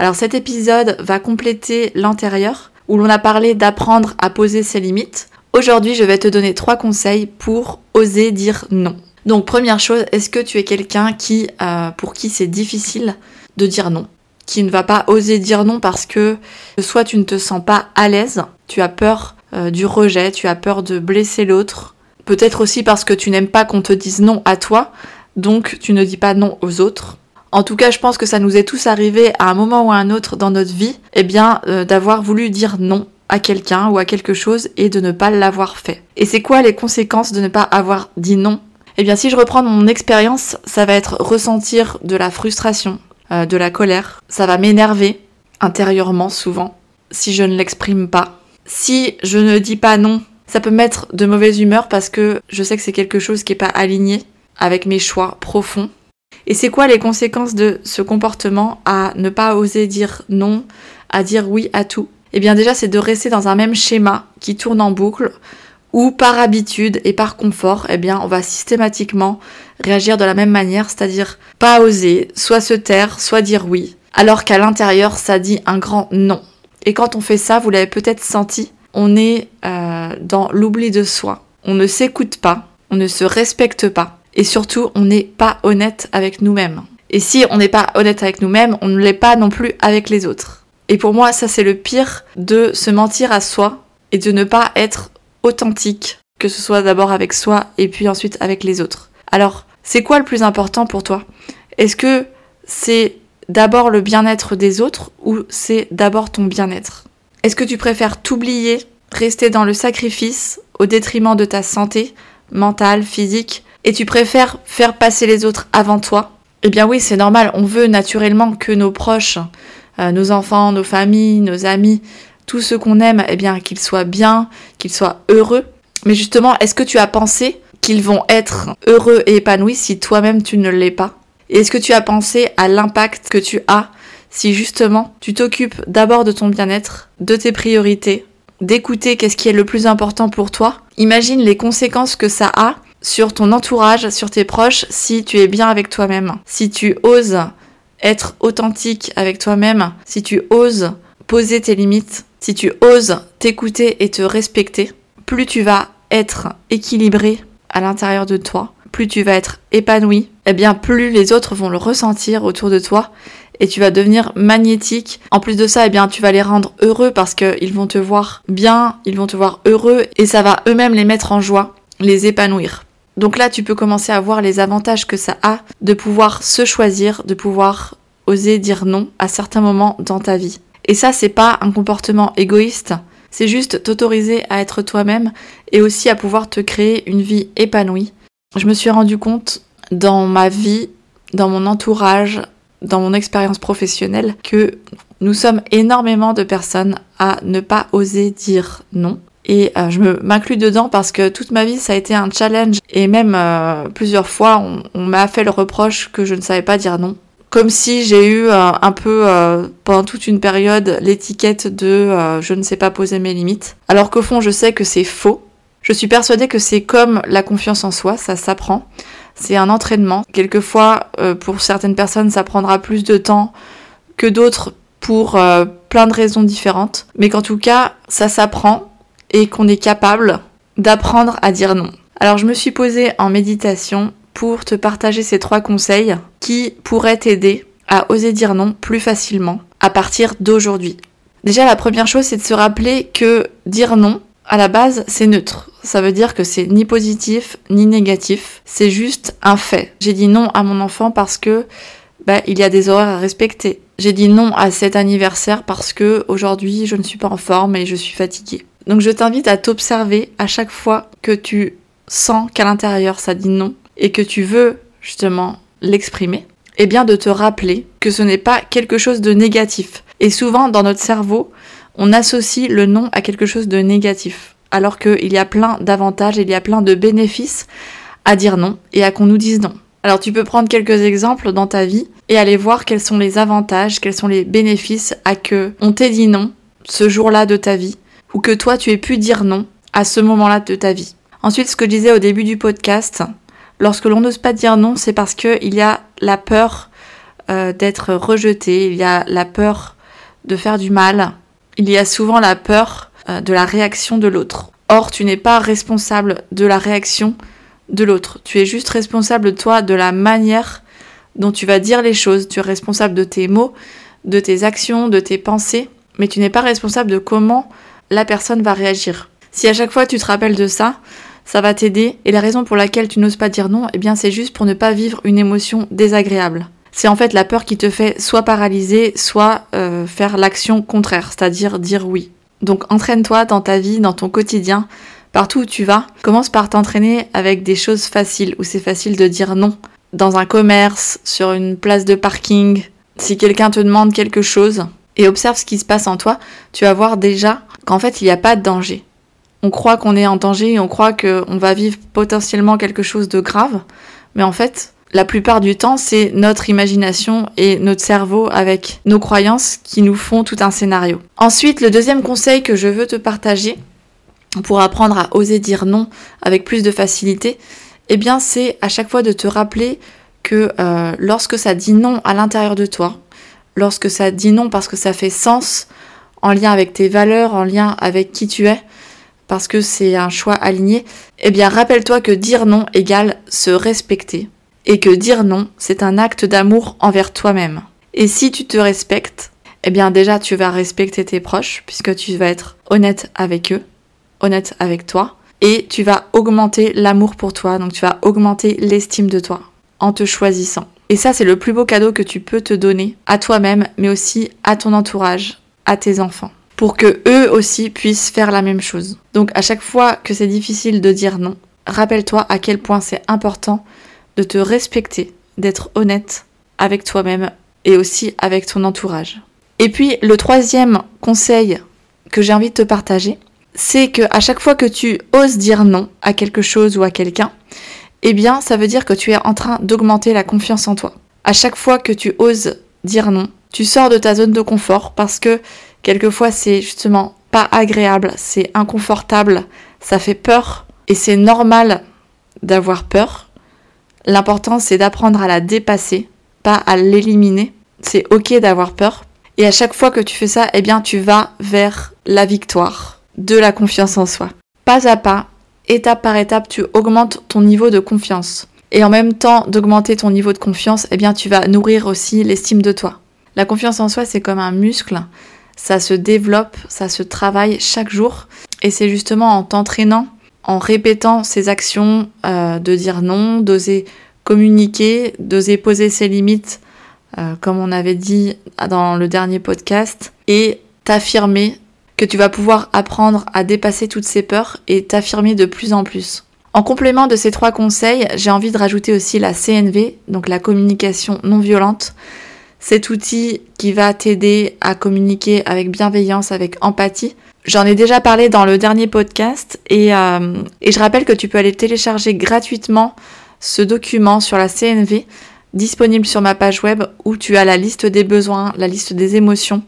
Alors cet épisode va compléter l'antérieur où l'on a parlé d'apprendre à poser ses limites. Aujourd'hui je vais te donner trois conseils pour oser dire non. Donc première chose, est-ce que tu es quelqu'un qui, euh, pour qui c'est difficile de dire non? Qui ne va pas oser dire non parce que soit tu ne te sens pas à l'aise, tu as peur euh, du rejet, tu as peur de blesser l'autre, peut-être aussi parce que tu n'aimes pas qu'on te dise non à toi, donc tu ne dis pas non aux autres. En tout cas, je pense que ça nous est tous arrivé à un moment ou à un autre dans notre vie, eh bien, euh, d'avoir voulu dire non à quelqu'un ou à quelque chose et de ne pas l'avoir fait. Et c'est quoi les conséquences de ne pas avoir dit non? Eh bien, si je reprends mon expérience, ça va être ressentir de la frustration, euh, de la colère. Ça va m'énerver intérieurement souvent si je ne l'exprime pas. Si je ne dis pas non, ça peut mettre de mauvaise humeur parce que je sais que c'est quelque chose qui n'est pas aligné avec mes choix profonds. Et c'est quoi les conséquences de ce comportement à ne pas oser dire non, à dire oui à tout? Eh bien déjà c'est de rester dans un même schéma qui tourne en boucle où par habitude et par confort, eh bien on va systématiquement réagir de la même manière, c'est-à-dire pas oser, soit se taire, soit dire oui, alors qu'à l'intérieur ça dit un grand non. Et quand on fait ça, vous l'avez peut-être senti, on est euh, dans l'oubli de soi. On ne s'écoute pas, on ne se respecte pas et surtout on n'est pas honnête avec nous-mêmes. Et si on n'est pas honnête avec nous-mêmes, on ne l'est pas non plus avec les autres. Et pour moi, ça c'est le pire de se mentir à soi et de ne pas être authentique, que ce soit d'abord avec soi et puis ensuite avec les autres. Alors, c'est quoi le plus important pour toi? Est-ce que c'est d'abord le bien-être des autres ou c'est d'abord ton bien-être? Est-ce que tu préfères t'oublier, rester dans le sacrifice au détriment de ta santé mentale, physique et tu préfères faire passer les autres avant toi, eh bien oui, c'est normal, on veut naturellement que nos proches, euh, nos enfants, nos familles, nos amis, tous ceux qu'on aime, eh bien qu'ils soient bien, qu'ils soient heureux. Mais justement, est-ce que tu as pensé qu'ils vont être heureux et épanouis si toi-même tu ne l'es pas? Et est-ce que tu as pensé à l'impact que tu as si justement tu t'occupes d'abord de ton bien-être, de tes priorités, d'écouter qu'est-ce qui est le plus important pour toi? Imagine les conséquences que ça a sur ton entourage, sur tes proches, si tu es bien avec toi-même, si tu oses être authentique avec toi-même, si tu oses poser tes limites, si tu oses t'écouter et te respecter, plus tu vas être équilibré à l'intérieur de toi, plus tu vas être épanoui, et eh bien plus les autres vont le ressentir autour de toi et tu vas devenir magnétique. En plus de ça, eh bien tu vas les rendre heureux parce qu'ils vont te voir bien, ils vont te voir heureux et ça va eux-mêmes les mettre en joie, les épanouir. Donc là, tu peux commencer à voir les avantages que ça a de pouvoir se choisir, de pouvoir oser dire non à certains moments dans ta vie. Et ça, c'est pas un comportement égoïste, c'est juste t'autoriser à être toi-même et aussi à pouvoir te créer une vie épanouie. Je me suis rendu compte dans ma vie, dans mon entourage, dans mon expérience professionnelle que nous sommes énormément de personnes à ne pas oser dire non et euh, je m'inclus dedans parce que toute ma vie ça a été un challenge et même euh, plusieurs fois on, m'a fait le reproche que je ne savais pas dire non. Comme si j'ai eu euh, un peu pendant toute une période l'étiquette de je ne sais pas poser mes limites. Alors qu'au fond je sais que c'est faux. Je suis persuadée que c'est comme la confiance en soi, ça s'apprend. C'est un entraînement. Quelquefois pour certaines personnes ça prendra plus de temps que d'autres pour plein de raisons différentes. Mais qu'en tout cas ça s'apprend et qu'on est capable d'apprendre à dire non. Alors je me suis posée en méditation pour te partager ces trois conseils qui pourraient t'aider à oser dire non plus facilement à partir d'aujourd'hui. Déjà la première chose c'est de se rappeler que dire non à la base c'est neutre. Ça veut dire que c'est ni positif ni négatif, c'est juste un fait. J'ai dit non à mon enfant parce que bah, il y a des horaires à respecter. J'ai dit non à cet anniversaire parce que aujourd'hui je ne suis pas en forme et je suis fatiguée. Donc je t'invite à t'observer à chaque fois que tu sens qu'à l'intérieur ça dit non et que tu veux justement l'exprimer, et eh bien de te rappeler que ce n'est pas quelque chose de négatif. Et souvent, dans notre cerveau, on associe le non à quelque chose de négatif, alors qu'il y a plein d'avantages, il y a plein de bénéfices à dire non et à qu'on nous dise non. Alors tu peux prendre quelques exemples dans ta vie et aller voir quels sont les avantages, quels sont les bénéfices à que on t'ait dit non ce jour-là de ta vie ou que toi tu aies pu dire non à ce moment-là de ta vie. Ensuite, ce que je disais au début du podcast, lorsque l'on n'ose pas dire non, c'est parce qu'il y a la peur euh, d'être rejeté, il y a la peur de faire du mal, il y a souvent la peur euh, de la réaction de l'autre. Or, tu n'es pas responsable de la réaction de l'autre. Tu es juste responsable, toi, de la manière dont tu vas dire les choses. Tu es responsable de tes mots, de tes actions, de tes pensées, mais tu n'es pas responsable de comment la personne va réagir. Si à chaque fois tu te rappelles de ça, ça va t'aider. Et la raison pour laquelle tu n'oses pas dire non, eh bien c'est juste pour ne pas vivre une émotion désagréable. C'est en fait la peur qui te fait soit paralyser, soit euh, faire l'action contraire, c'est-à-dire dire oui. Donc entraîne-toi dans ta vie, dans ton quotidien, partout où tu vas. Commence par t'entraîner avec des choses faciles, où c'est facile de dire non. Dans un commerce, sur une place de parking, si quelqu'un te demande quelque chose, et observe ce qui se passe en toi, tu vas voir déjà qu'en fait il n'y a pas de danger on croit qu'on est en danger on croit qu'on va vivre potentiellement quelque chose de grave. Mais en fait, la plupart du temps, c'est notre imagination et notre cerveau avec nos croyances qui nous font tout un scénario. Ensuite, le deuxième conseil que je veux te partager pour apprendre à oser dire non avec plus de facilité, eh bien, c'est à chaque fois de te rappeler que euh, lorsque ça dit non à l'intérieur de toi, lorsque ça dit non parce que ça fait sens en lien avec tes valeurs, en lien avec qui tu es, parce que c'est un choix aligné, eh bien rappelle-toi que dire non égale se respecter. Et que dire non, c'est un acte d'amour envers toi-même. Et si tu te respectes, eh bien déjà tu vas respecter tes proches, puisque tu vas être honnête avec eux, honnête avec toi, et tu vas augmenter l'amour pour toi, donc tu vas augmenter l'estime de toi en te choisissant. Et ça, c'est le plus beau cadeau que tu peux te donner à toi-même, mais aussi à ton entourage, tes enfants pour que eux aussi puissent faire la même chose. Donc à chaque fois que c'est difficile de dire non, rappelle-toi à quel point c'est important de te respecter, d'être honnête avec toi-même et aussi avec ton entourage. Et puis le troisième conseil que j'ai envie de te partager, c'est que à chaque fois que tu oses dire non à quelque chose ou à quelqu'un, eh bien ça veut dire que tu es en train d'augmenter la confiance en toi. À chaque fois que tu oses dire non, tu sors de ta zone de confort parce que Quelquefois, c'est justement pas agréable, c'est inconfortable, ça fait peur et c'est normal d'avoir peur. L'important, c'est d'apprendre à la dépasser, pas à l'éliminer. C'est ok d'avoir peur. Et à chaque fois que tu fais ça, eh bien, tu vas vers la victoire, de la confiance en soi. Pas à pas, étape par étape, tu augmentes ton niveau de confiance. Et en même temps d'augmenter ton niveau de confiance, eh bien, tu vas nourrir aussi l'estime de toi. La confiance en soi, c'est comme un muscle ça se développe, ça se travaille chaque jour. Et c'est justement en t'entraînant, en répétant ces actions euh, de dire non, d'oser communiquer, d'oser poser ses limites, euh, comme on avait dit dans le dernier podcast, et t'affirmer que tu vas pouvoir apprendre à dépasser toutes ces peurs et t'affirmer de plus en plus. En complément de ces trois conseils, j'ai envie de rajouter aussi la CNV, donc la communication non violente cet outil qui va t'aider à communiquer avec bienveillance, avec empathie. J'en ai déjà parlé dans le dernier podcast et, euh, je rappelle que tu peux aller télécharger gratuitement ce document sur la CNV disponible sur ma page web où tu as la liste des besoins, la liste des émotions,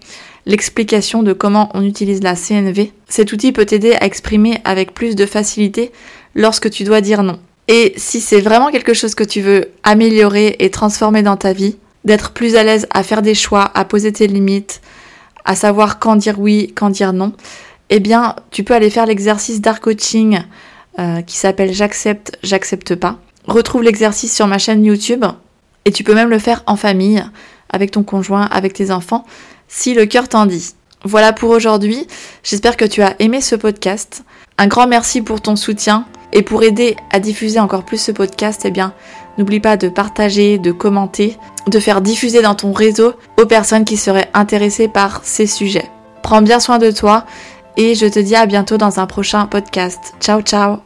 l'explication de comment on utilise la CNV. Cet outil peut t'aider à exprimer avec plus de facilité lorsque tu dois dire non. Et si c'est vraiment quelque chose que tu veux améliorer et transformer dans ta vie, d'être plus à l'aise à faire des choix, à poser tes limites, à savoir quand dire oui, quand dire non, eh bien, tu peux aller faire l'exercice d'art coaching euh, qui s'appelle J'accepte, j'accepte pas. Retrouve l'exercice sur ma chaîne YouTube et tu peux même le faire en famille, avec ton conjoint, avec tes enfants, si le cœur t'en dit. Voilà pour aujourd'hui. J'espère que tu as aimé ce podcast. Un grand merci pour ton soutien et pour aider à diffuser encore plus ce podcast, eh bien, n'oublie pas de partager, de commenter, de faire diffuser dans ton réseau aux personnes qui seraient intéressées par ces sujets. Prends bien soin de toi et je te dis à bientôt dans un prochain podcast. Ciao ciao